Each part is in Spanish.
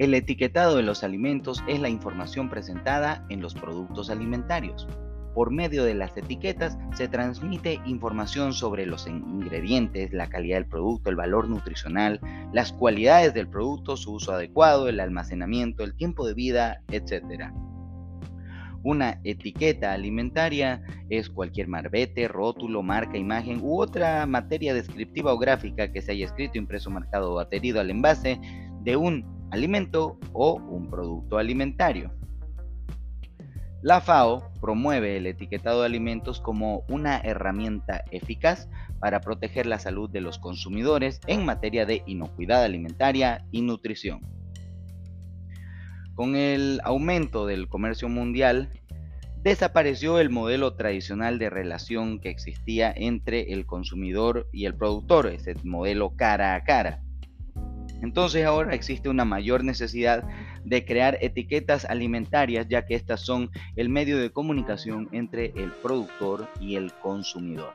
El etiquetado de los alimentos es la información presentada en los productos alimentarios. Por medio de las etiquetas se transmite información sobre los ingredientes, la calidad del producto, el valor nutricional, las cualidades del producto, su uso adecuado, el almacenamiento, el tiempo de vida, etc. Una etiqueta alimentaria es cualquier marbete, rótulo, marca, imagen u otra materia descriptiva o gráfica que se haya escrito, impreso, marcado o adherido al envase de un alimento o un producto alimentario. La FAO promueve el etiquetado de alimentos como una herramienta eficaz para proteger la salud de los consumidores en materia de inocuidad alimentaria y nutrición. Con el aumento del comercio mundial, desapareció el modelo tradicional de relación que existía entre el consumidor y el productor, ese modelo cara a cara. Entonces ahora existe una mayor necesidad de crear etiquetas alimentarias ya que estas son el medio de comunicación entre el productor y el consumidor.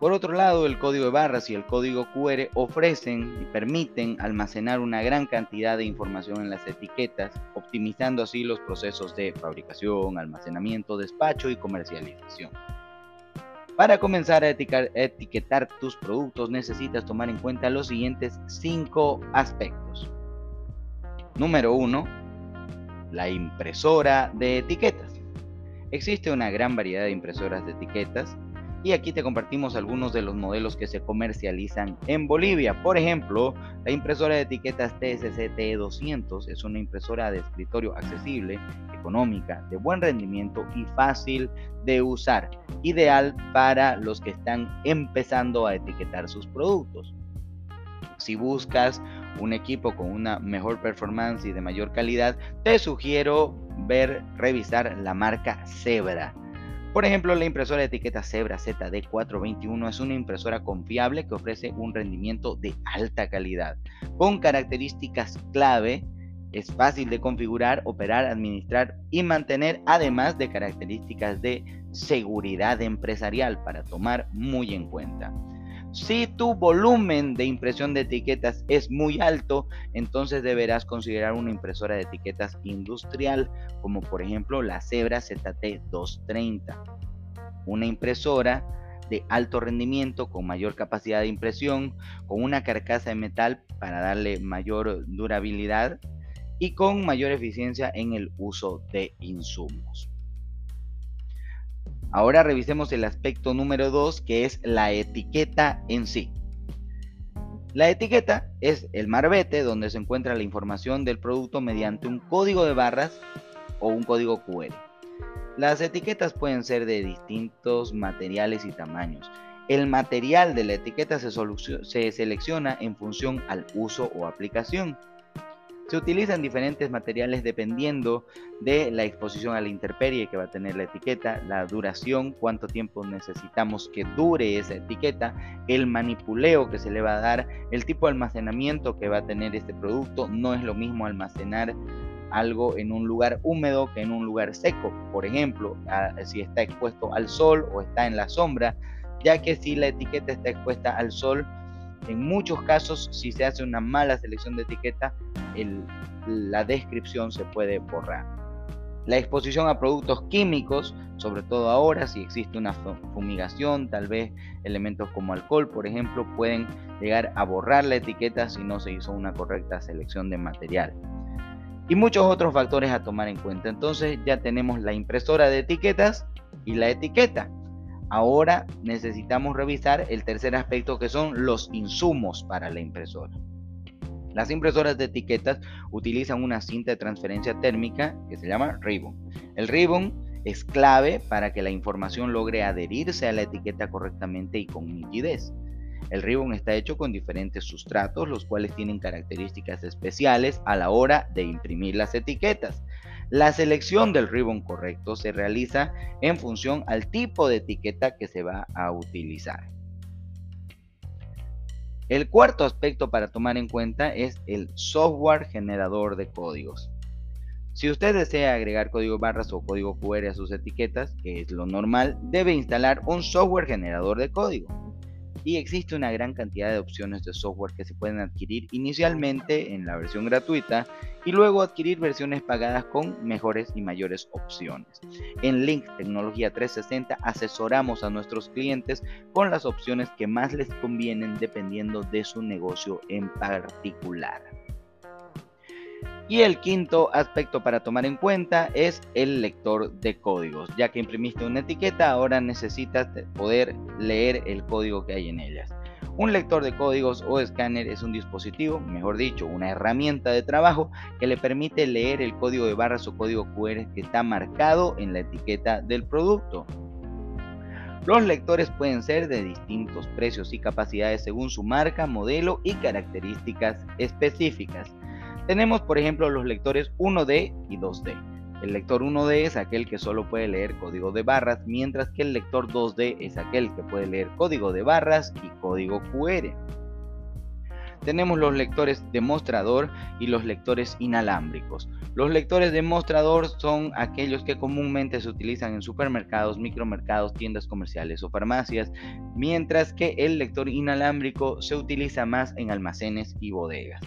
Por otro lado, el código de barras y el código QR ofrecen y permiten almacenar una gran cantidad de información en las etiquetas, optimizando así los procesos de fabricación, almacenamiento, despacho y comercialización. Para comenzar a etiquetar tus productos necesitas tomar en cuenta los siguientes cinco aspectos. Número 1. La impresora de etiquetas. Existe una gran variedad de impresoras de etiquetas y aquí te compartimos algunos de los modelos que se comercializan en Bolivia. Por ejemplo, la impresora de etiquetas TSC T200 es una impresora de escritorio accesible, económica, de buen rendimiento y fácil de usar, ideal para los que están empezando a etiquetar sus productos. Si buscas un equipo con una mejor performance y de mayor calidad, te sugiero ver, revisar la marca Zebra. Por ejemplo, la impresora de etiqueta Zebra ZD421 es una impresora confiable que ofrece un rendimiento de alta calidad, con características clave, es fácil de configurar, operar, administrar y mantener, además de características de seguridad empresarial para tomar muy en cuenta. Si tu volumen de impresión de etiquetas es muy alto, entonces deberás considerar una impresora de etiquetas industrial, como por ejemplo la Zebra ZT230. Una impresora de alto rendimiento, con mayor capacidad de impresión, con una carcasa de metal para darle mayor durabilidad y con mayor eficiencia en el uso de insumos. Ahora revisemos el aspecto número 2 que es la etiqueta en sí. La etiqueta es el marbete donde se encuentra la información del producto mediante un código de barras o un código QR. Las etiquetas pueden ser de distintos materiales y tamaños. El material de la etiqueta se, se selecciona en función al uso o aplicación. Se utilizan diferentes materiales dependiendo de la exposición a la intemperie que va a tener la etiqueta, la duración, cuánto tiempo necesitamos que dure esa etiqueta, el manipuleo que se le va a dar, el tipo de almacenamiento que va a tener este producto. No es lo mismo almacenar algo en un lugar húmedo que en un lugar seco. Por ejemplo, si está expuesto al sol o está en la sombra, ya que si la etiqueta está expuesta al sol, en muchos casos, si se hace una mala selección de etiqueta, la descripción se puede borrar. La exposición a productos químicos, sobre todo ahora, si existe una fumigación, tal vez elementos como alcohol, por ejemplo, pueden llegar a borrar la etiqueta si no se hizo una correcta selección de material. Y muchos otros factores a tomar en cuenta. Entonces ya tenemos la impresora de etiquetas y la etiqueta. Ahora necesitamos revisar el tercer aspecto que son los insumos para la impresora. Las impresoras de etiquetas utilizan una cinta de transferencia térmica que se llama ribbon. El ribbon es clave para que la información logre adherirse a la etiqueta correctamente y con nitidez. El ribbon está hecho con diferentes sustratos, los cuales tienen características especiales a la hora de imprimir las etiquetas. La selección del ribbon correcto se realiza en función al tipo de etiqueta que se va a utilizar. El cuarto aspecto para tomar en cuenta es el software generador de códigos. Si usted desea agregar código barras o código QR a sus etiquetas, que es lo normal, debe instalar un software generador de código. Y existe una gran cantidad de opciones de software que se pueden adquirir inicialmente en la versión gratuita y luego adquirir versiones pagadas con mejores y mayores opciones. En Link Tecnología 360 asesoramos a nuestros clientes con las opciones que más les convienen dependiendo de su negocio en particular. Y el quinto aspecto para tomar en cuenta es el lector de códigos. Ya que imprimiste una etiqueta, ahora necesitas poder leer el código que hay en ellas. Un lector de códigos o escáner es un dispositivo, mejor dicho, una herramienta de trabajo que le permite leer el código de barras o código QR que está marcado en la etiqueta del producto. Los lectores pueden ser de distintos precios y capacidades según su marca, modelo y características específicas. Tenemos, por ejemplo, los lectores 1D y 2D. El lector 1D es aquel que solo puede leer código de barras, mientras que el lector 2D es aquel que puede leer código de barras y código QR. Tenemos los lectores demostrador y los lectores inalámbricos. Los lectores demostrador son aquellos que comúnmente se utilizan en supermercados, micromercados, tiendas comerciales o farmacias, mientras que el lector inalámbrico se utiliza más en almacenes y bodegas.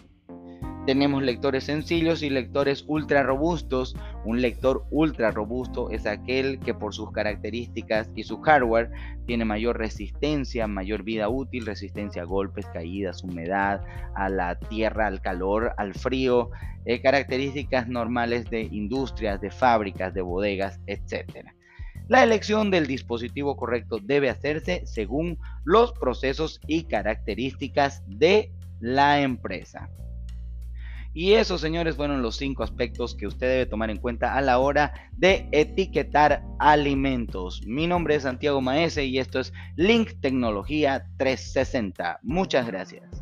Tenemos lectores sencillos y lectores ultra robustos. Un lector ultra robusto es aquel que por sus características y su hardware tiene mayor resistencia, mayor vida útil, resistencia a golpes, caídas, humedad, a la tierra, al calor, al frío, eh, características normales de industrias, de fábricas, de bodegas, etc. La elección del dispositivo correcto debe hacerse según los procesos y características de la empresa. Y esos, señores, fueron los cinco aspectos que usted debe tomar en cuenta a la hora de etiquetar alimentos. Mi nombre es Santiago Maese y esto es Link Tecnología 360. Muchas gracias.